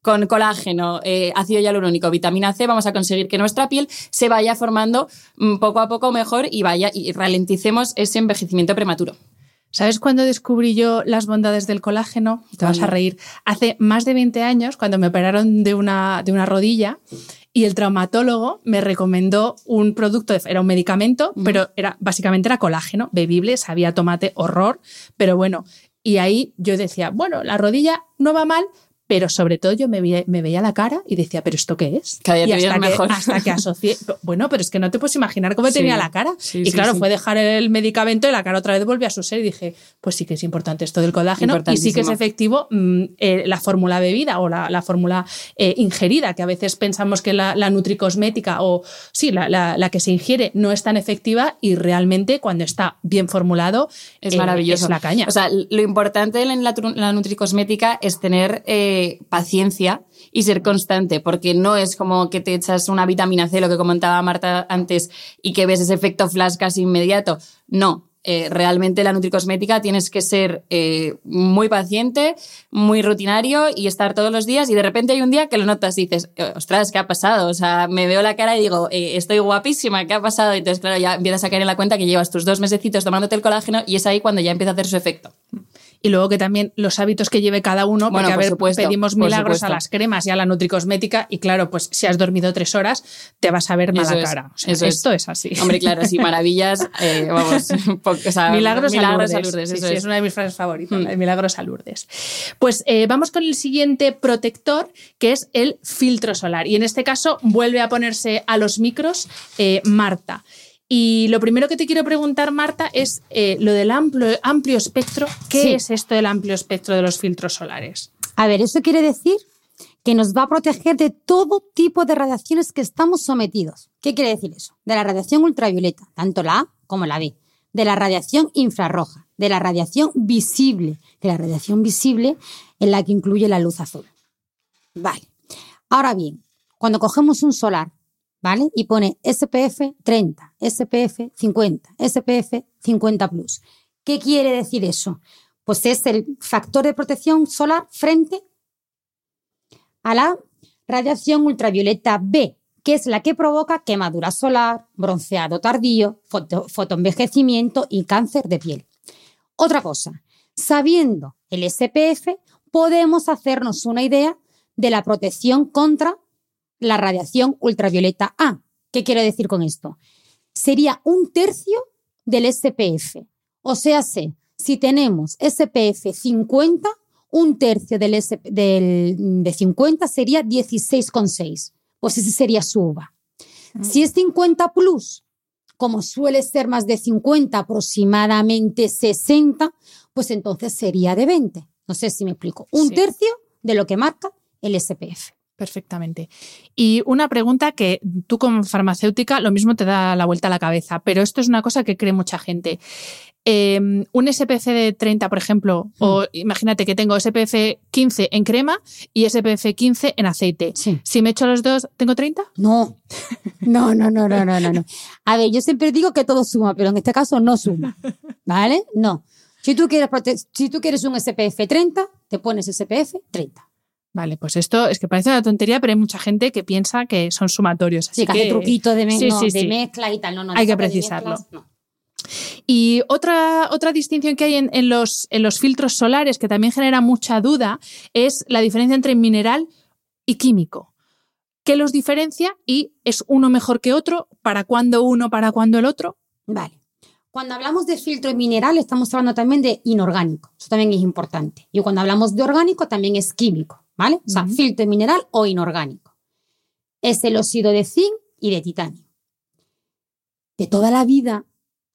con colágeno, eh, ácido hialurónico, vitamina C, vamos a conseguir que nuestra piel se vaya formando mm, poco a poco mejor y vaya y ralenticemos ese envejecimiento prematuro. ¿Sabes cuándo descubrí yo las bondades del colágeno? Te vas a reír. Hace más de 20 años, cuando me operaron de una, de una rodilla, y el traumatólogo me recomendó un producto, era un medicamento, pero era, básicamente era colágeno, bebible, sabía tomate, horror, pero bueno. Y ahí yo decía, bueno, la rodilla no va mal, pero sobre todo yo me veía, la cara y decía, ¿pero esto qué es? Cada día y hasta, que, hasta que asocié. Bueno, pero es que no te puedes imaginar cómo tenía la cara. y claro, fue dejar el medicamento y la cara otra vez volvió a su ser y dije, pues sí que es importante esto del colágeno y sí que es efectivo mm, eh, la fórmula bebida o la, fórmula eh, ingerida, que a veces pensamos que la, la nutricosmética o sí, la, que se ingiere no es tan efectiva y realmente cuando está bien formulado es maravilloso. Es la caña. O sea, lo importante en la, la nutricosmética es tener paciencia y ser constante, porque no es como que te echas una vitamina C, lo que comentaba Marta antes, y que ves ese efecto flash casi inmediato. No, eh, realmente la nutricosmética tienes que ser eh, muy paciente, muy rutinario y estar todos los días y de repente hay un día que lo notas y dices, ostras, ¿qué ha pasado? O sea, me veo la cara y digo, eh, estoy guapísima, ¿qué ha pasado? Y entonces, claro, ya empiezas a caer en la cuenta que llevas tus dos mesecitos tomándote el colágeno y es ahí cuando ya empieza a hacer su efecto y luego que también los hábitos que lleve cada uno, porque a ver, supuesto, pedimos milagros a las cremas y a la nutricosmética y claro, pues si has dormido tres horas te vas a ver mala es, cara. O sea, eso es. esto es, así. Hombre, claro, sí, maravillas, eh, vamos, o sea, Milagros, milagros a a Lourdes. Sí, eso sí, es. es una de mis frases favoritas, Mm. Milagros a Lourdes. Pues eh, vamos con el siguiente protector, que es el filtro solar. Y en este caso vuelve a ponerse a los micros eh, Marta. Y lo primero que te quiero preguntar, Marta, es eh, lo del amplio, amplio espectro. ¿Qué Sí. es esto del amplio espectro de los filtros solares? A ver, eso quiere decir que nos va a proteger de todo tipo de radiaciones que estamos sometidos. ¿Qué quiere decir eso? De la radiación ultravioleta, tanto la A como la B, de la radiación infrarroja, de la radiación visible, de la radiación visible en la que incluye la luz azul. Vale. Ahora bien, cuando cogemos un solar, ¿vale? Y pone SPF 30, SPF 50, SPF 50 plus. ¿Qué quiere decir eso? Pues es el factor de protección solar frente a la radiación ultravioleta B, que es la que provoca quemadura solar, bronceado tardío, foto- fotoenvejecimiento y cáncer de piel. Otra cosa, sabiendo el SPF, podemos hacernos una idea de la protección contra la radiación ultravioleta A. ¿Qué quiero decir con esto? Sería un tercio del SPF. O sea, si tenemos SPF 50, un tercio del, SP del- de 50 sería 16,6. Pues ese sería su uva. Si es 50 plus, como suele ser más de 50, aproximadamente 60, pues entonces sería de 20. No sé si me explico. Un Sí. tercio de lo que marca el SPF. Perfectamente. Y una pregunta que tú como farmacéutica lo mismo te da la vuelta a la cabeza, pero esto es una cosa que cree mucha gente. Eh, un SPF de 30, por ejemplo, o imagínate que tengo SPF 15 en crema y SPF 15 en aceite. Sí. Si me echo los dos, ¿tengo 30? No, no, no, no, no, no, no, no. A ver, yo siempre digo que todo suma, pero en este caso no suma. ¿Vale? No. Si tú quieres, si tú quieres un SPF 30, te pones SPF 30. Vale, pues esto es que parece una tontería, pero hay mucha gente que piensa que son sumatorios. Así Sí, que hace truquito de, me- Sí, no, sí, de sí. mezcla y tal. No, no, Hay que precisarlo. mezclas, no. Y otra, otra distinción que hay en, en los, en los filtros solares que también genera mucha duda es la diferencia entre mineral y químico. ¿Qué los diferencia y es uno mejor que otro? ¿Para cuándo uno, para cuándo el otro? Vale. Cuando hablamos de filtro mineral, estamos hablando también de inorgánico. Eso también es importante. Y cuando hablamos de orgánico, también es químico. ¿Vale? O sea, filtro mineral o inorgánico. Es el óxido de zinc y de titanio. De toda la vida,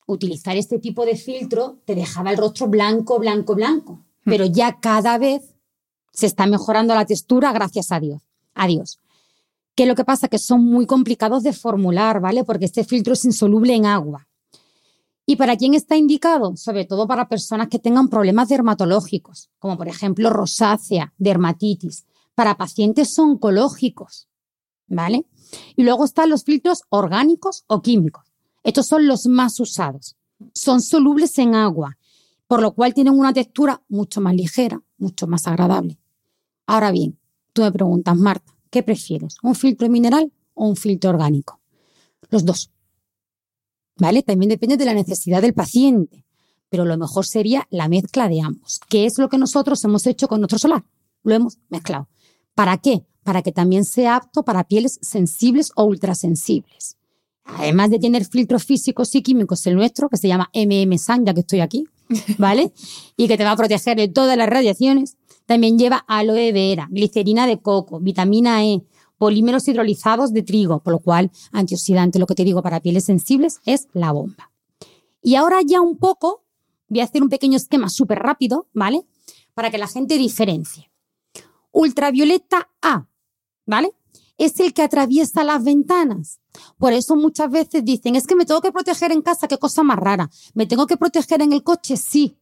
utilizar este tipo de filtro te dejaba el rostro blanco, blanco, blanco. Pero ya cada vez se está mejorando la textura, gracias a Dios. A Dios. ¿Qué es lo que pasa? Que son muy complicados de formular, ¿vale? Porque este filtro es insoluble en agua. ¿Y para quién está indicado? Sobre todo para personas que tengan problemas dermatológicos, como por ejemplo rosácea, dermatitis, para pacientes oncológicos, ¿vale? Y luego están los filtros orgánicos o químicos. Estos son los más usados. Son solubles en agua, por lo cual tienen una textura mucho más ligera, mucho más agradable. Ahora bien, tú me preguntas, Marta, ¿qué prefieres? ¿Un filtro mineral o un filtro orgánico? Los dos. ¿Vale? También depende de la necesidad del paciente, pero lo mejor sería la mezcla de ambos, que es lo que nosotros hemos hecho con nuestro solar. Lo hemos mezclado. ¿Para qué? Para que también sea apto para pieles sensibles o ultrasensibles. Además de tener filtros físicos y químicos, el nuestro, que se llama MM San, ya que estoy aquí, ¿vale? y que te va a proteger de todas las radiaciones, también lleva aloe vera, glicerina de coco, vitamina E, polímeros hidrolizados de trigo, por lo cual antioxidante, lo que te digo para pieles sensibles, es la bomba. Y ahora ya un poco, voy a hacer un pequeño esquema súper rápido, ¿vale? Para que la gente diferencie. Ultravioleta A, ¿vale? Es el que atraviesa las ventanas. Por eso muchas veces dicen, es que me tengo que proteger en casa, qué cosa más rara. ¿Me tengo que proteger en el coche? Sí.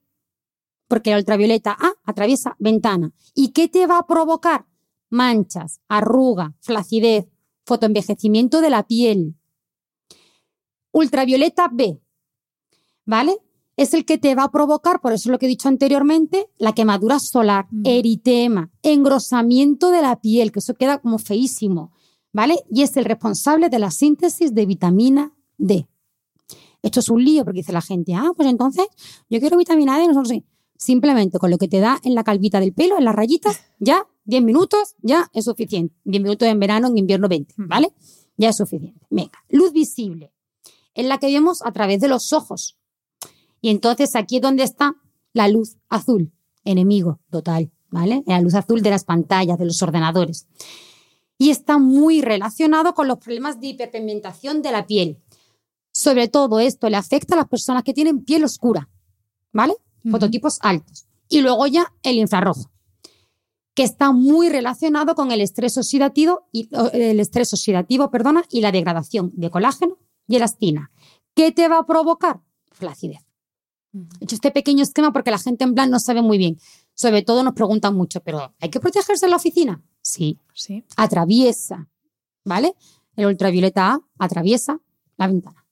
Porque la ultravioleta A atraviesa ventana. ¿Y qué te va a provocar? Manchas, arruga, flacidez, fotoenvejecimiento de la piel. Ultravioleta B, ¿vale? es el que te va a provocar, por eso lo que he dicho anteriormente, la quemadura solar, eritema, engrosamiento de la piel, que eso queda como feísimo, ¿vale? Y es el responsable de la síntesis de vitamina D. Esto es un lío porque dice la gente, ah, pues entonces yo quiero vitamina D, nosotros sí. Simplemente con lo que te da en la calvita del pelo, en las rayitas, ya 10 minutos, ya es suficiente. 10 minutos en verano, en invierno 20, ¿vale? Ya es suficiente. Venga, luz visible. Es la que vemos a través de los ojos. Y entonces aquí es donde está la luz azul, enemigo total, ¿vale? La luz azul de las pantallas, de los ordenadores. Y está muy relacionado con los problemas de hiperpigmentación de la piel. Sobre todo esto le afecta a las personas que tienen piel oscura, ¿vale? Fototipos altos. Y luego ya el infrarrojo, que está muy relacionado con el estrés oxidativo y el estrés oxidativo, perdona, y la degradación de colágeno y elastina. ¿Qué te va a provocar? Flacidez. He hecho este pequeño esquema porque la gente en plan no sabe muy bien. Sobre todo nos preguntan mucho, pero ¿hay que protegerse en la oficina? Sí. Sí. Atraviesa, ¿vale? El ultravioleta A atraviesa la ventana.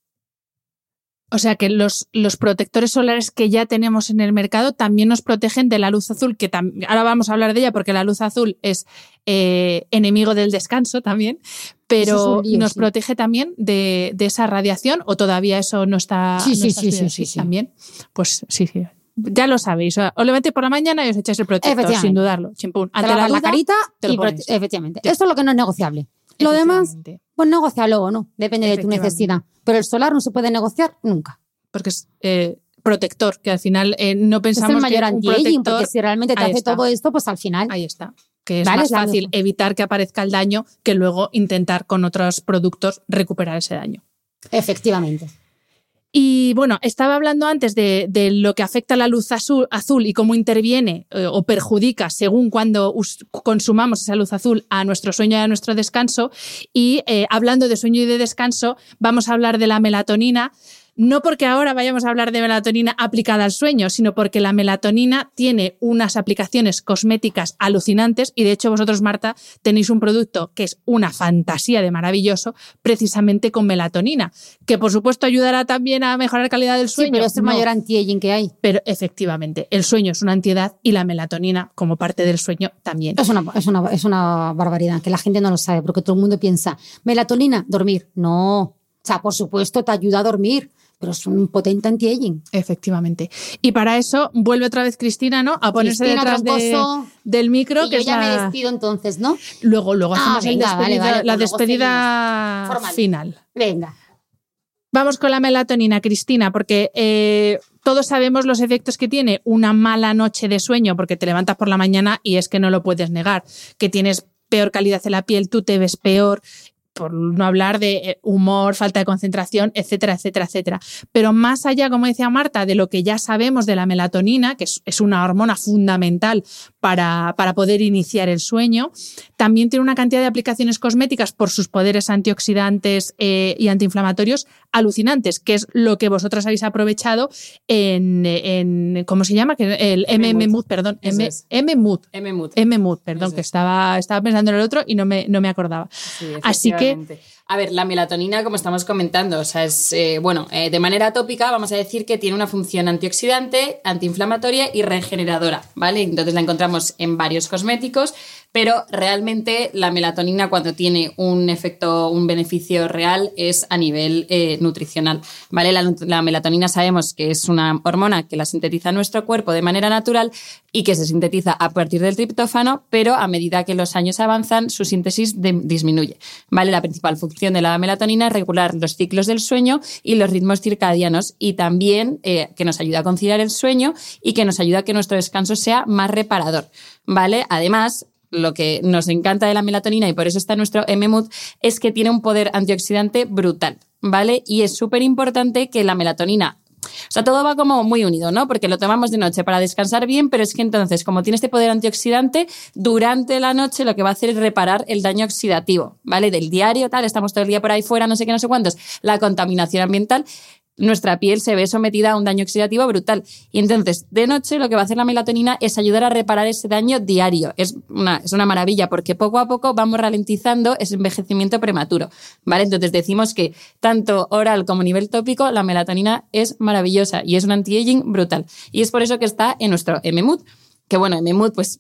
O sea que los, los protectores solares que ya tenemos en el mercado también nos protegen de la luz azul, que ahora vamos a hablar de ella porque la luz azul es eh, enemigo del descanso también, pero lío, nos sí. protege también de, de esa radiación o todavía eso no está, Sí, no sí, está sí, sí, sí, sí. también. Pues sí, sí. Ya lo sabéis. O sea, os levantéis por la mañana y os echáis el protector, sin dudarlo. Chimpún. Te Ante lavas la duda, carita te lo y pones. efectivamente. Ya Esto es lo que no es negociable. Lo demás. Pues negocialo o no, depende de tu necesidad. Pero el solar no se puede negociar nunca. Porque es eh, protector, que al final eh, no Es pensamos el mayor que un anti-aging, protector... porque si realmente te hace está. todo esto, pues al final. Ahí está. Que es Vale, más es fácil evitar que aparezca el daño que luego intentar con otros productos recuperar ese daño. Efectivamente. Y bueno, estaba hablando antes de, lo que afecta a la luz azul, azul y cómo interviene eh, o perjudica según cuando consumamos esa luz azul a nuestro sueño y a nuestro descanso. Y eh, hablando de sueño y de descanso, vamos a hablar de la melatonina. No porque ahora vayamos a hablar de melatonina aplicada al sueño, sino porque la melatonina tiene unas aplicaciones cosméticas alucinantes y de hecho vosotros, Marta, tenéis un producto que es una fantasía de maravilloso precisamente con melatonina, que por supuesto ayudará también a mejorar la calidad del sueño. Sí, pero es el No, mayor anti-aging que hay. pero efectivamente, el sueño es una antiedad y la melatonina como parte del sueño también. Es una, es, una, es una barbaridad, que la gente no lo sabe, porque todo el mundo piensa, melatonina, dormir. No. O sea, por supuesto, te ayuda a dormir, pero es un potente anti-aging. Efectivamente. Y para eso vuelve otra vez Cristina, ¿no? A ponerse Cristina detrás de- del micro, Y que yo ya me la- despido entonces, ¿no? Luego, luego Ah, hacemos venga, vale, despedida- vale, la pues luego despedida. Formal. final. Venga. Vamos con la melatonina, Cristina, porque eh, todos sabemos los efectos que tiene una mala noche de sueño, porque te levantas por la mañana y es que no lo puedes negar, que tienes peor calidad en la piel, tú te ves peor, por no hablar de eh, humor, falta de concentración, etcétera, etcétera, etcétera. Pero más allá, como decía Marta, de lo que ya sabemos de la melatonina, que es, es una hormona fundamental para, para poder iniciar el sueño, también tiene una cantidad de aplicaciones cosméticas por sus poderes antioxidantes eh, y antiinflamatorios alucinantes, que es lo que vosotros habéis aprovechado en, en ¿cómo se llama? El M-Mood. MM-Mood, perdón. M-Mood. M-Mood. Perdón, que es. estaba, estaba pensando en el otro y no me, no me acordaba. Sí, Así que-. A ver, la melatonina, como estamos comentando, o sea, es, eh, bueno, eh, de manera tópica vamos a decir que tiene una función antioxidante, antiinflamatoria y regeneradora, ¿vale? Entonces la encontramos en varios cosméticos, pero realmente la melatonina cuando tiene un efecto, un beneficio real es a nivel eh, nutricional, ¿vale? La, la melatonina sabemos que es una hormona que la sintetiza nuestro cuerpo de manera natural y que se sintetiza a partir del triptófano, pero a medida que los años avanzan, su síntesis disminuye. ¿vale? La principal función de la melatonina es regular los ciclos del sueño y los ritmos circadianos y también eh, que nos ayuda a conciliar el sueño y que nos ayuda a que nuestro descanso sea más reparador. ¿vale? Además, lo que nos encanta de la melatonina y por eso está nuestro M-Mood es que tiene un poder antioxidante brutal, ¿vale? Y es súper importante que la melatonina o sea, todo va como muy unido, ¿no? Porque lo tomamos de noche para descansar bien, pero es que entonces, como tiene este poder antioxidante, durante la noche lo que va a hacer es reparar el daño oxidativo, ¿vale? Del diario, tal, estamos todo el día por ahí fuera, no sé qué, no sé cuántos, la contaminación ambiental. Nuestra piel se ve sometida a un daño oxidativo brutal. Y entonces, de noche, lo que va a hacer la melatonina es ayudar a reparar ese daño diario. Es una, es una maravilla porque poco a poco vamos ralentizando ese envejecimiento prematuro. ¿vale? Entonces, decimos que tanto oral como a nivel tópico, la melatonina es maravillosa y es un anti-aging brutal. Y es por eso que está en nuestro M-Mood. Que bueno, M-Mood, pues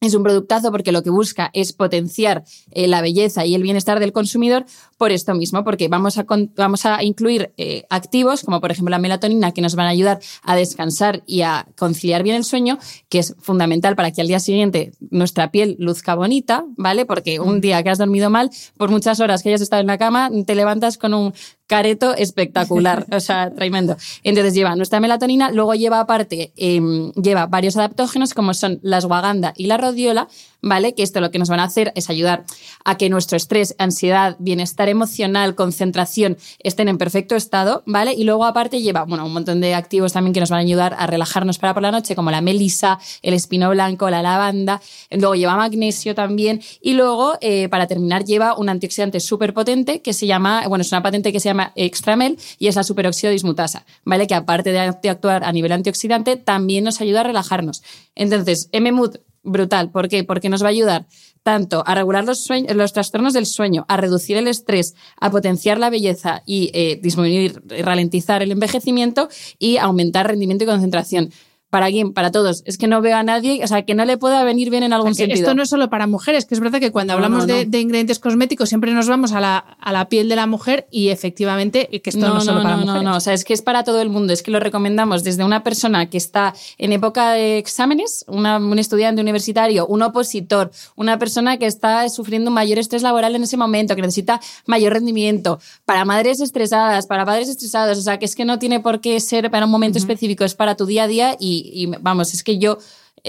es un productazo porque lo que busca es potenciar eh, la belleza y el bienestar del consumidor por esto mismo, porque vamos a, vamos a incluir eh, activos como por ejemplo la melatonina que nos van a ayudar a descansar y a conciliar bien el sueño, que es fundamental para que al día siguiente nuestra piel luzca bonita, ¿vale? Porque un mm. día que has dormido mal, por muchas horas que hayas estado en la cama, te levantas con un careto espectacular, o sea, tremendo. Entonces lleva nuestra melatonina, luego lleva aparte, em, lleva varios adaptógenos como son la ashwagandha y la rodiola, ¿vale? Que esto lo que nos van a hacer es ayudar a que nuestro estrés, ansiedad, bienestar emocional, concentración estén en perfecto estado, ¿vale? Y luego aparte lleva, bueno, un montón de activos también que nos van a ayudar a relajarnos para por la noche, como la melisa, el espino blanco, la lavanda, luego lleva magnesio también y luego, eh, para terminar, lleva un antioxidante súper potente que se llama, bueno, es una patente que se llama Extramel y es la superóxido dismutasa, ¿vale? Que aparte de actuar a nivel antioxidante, también nos ayuda a relajarnos. Entonces, M-Mood brutal. ¿Por qué? Porque nos va a ayudar tanto a regular los, los trastornos del sueño, a reducir el estrés, a potenciar la belleza y eh, disminuir, ralentizar el envejecimiento y aumentar rendimiento y concentración. ¿Para quién? Para todos. Es que no veo a nadie, o sea, que no le pueda venir bien en algún sentido. Esto no es solo para mujeres, que es verdad que cuando hablamos De, ingredientes cosméticos siempre nos vamos a la, a la, piel de la mujer y efectivamente que esto no, es solo para mujeres. No, no, o sea, es que es para todo el mundo. Es que lo recomendamos desde una persona que está en época de exámenes, un estudiante universitario, un opositor, una persona que está sufriendo un mayor estrés laboral en ese momento, que necesita mayor rendimiento, para madres estresadas, para padres estresados, o sea, que es que no tiene por qué ser para un momento específico, es para tu día a día y y, vamos, es que yo,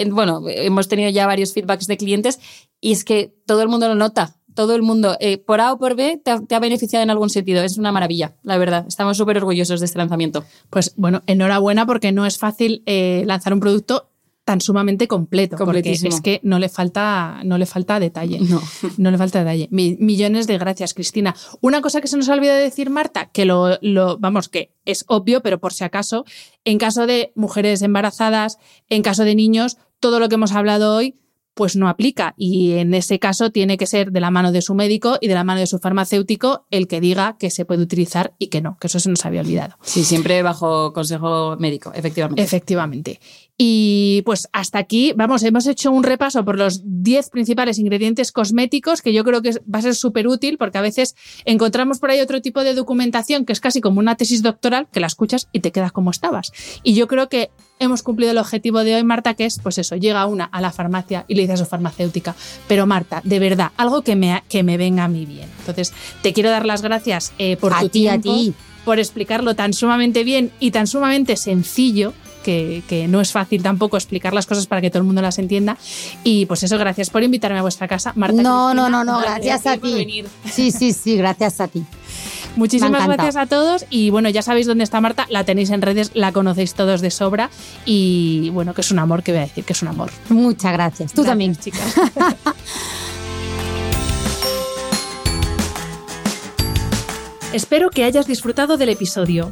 bueno, hemos tenido ya varios feedbacks de clientes y es que todo el mundo lo nota. Todo el mundo, eh, por A o por B, te ha, beneficiado en algún sentido. Es una maravilla, la verdad. Estamos súper orgullosos de este lanzamiento. Pues bueno, enhorabuena porque no es fácil eh, lanzar un producto tan sumamente completo. Porque es que no le falta, no le falta detalle. No. no le falta detalle. millones de gracias, Cristina. Una cosa que se nos ha olvidado decir, Marta, que lo, lo, vamos, que es obvio, pero por si acaso, en caso de mujeres embarazadas, en caso de niños, todo lo que hemos hablado hoy pues no aplica y en ese caso tiene que ser de la mano de su médico y de la mano de su farmacéutico el que diga que se puede utilizar y que no, que eso se nos había olvidado. Sí, siempre bajo consejo médico, efectivamente. Efectivamente. Y pues hasta aquí, vamos, hemos hecho un repaso por los 10 principales ingredientes cosméticos que yo creo que va a ser súper útil porque a veces encontramos por ahí otro tipo de documentación que es casi como una tesis doctoral que la escuchas y te quedas como estabas. Y yo creo que hemos cumplido el objetivo de hoy, Marta, que es, pues eso, llega una a la farmacia y le dice a su farmacéutica, pero Marta, de verdad, algo que me, que me venga a mí bien. Entonces, te quiero dar las gracias eh, por tu tiempo, por explicarlo tan sumamente bien y tan sumamente sencillo que, no es fácil tampoco explicar las cosas para que todo el mundo las entienda. Y pues eso, gracias por invitarme a vuestra casa, Marta. No, no, no, no, gracias, a ti. Sí, sí, sí, gracias a ti. Muchísimas gracias a todos y bueno, ya sabéis dónde está Marta, la tenéis en redes, la conocéis todos de sobra y bueno, que es un amor, que voy a decir que es un amor. Muchas gracias. Tú también, chicas. Espero que hayas disfrutado del episodio.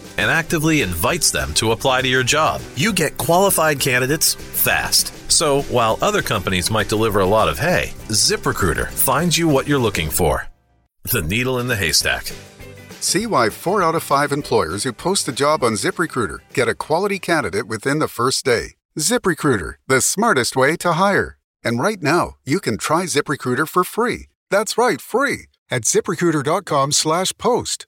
and actively invites them to apply to your job. You get qualified candidates fast. So, while other companies might deliver a lot of hay, ZipRecruiter finds you what you're looking for. The needle in the haystack. See why four out of five employers who post a job on ZipRecruiter get a quality candidate within the first day. ZipRecruiter, the smartest way to hire. And right now, you can try ZipRecruiter for free. That's right, free at ziprecruiter.com slash post.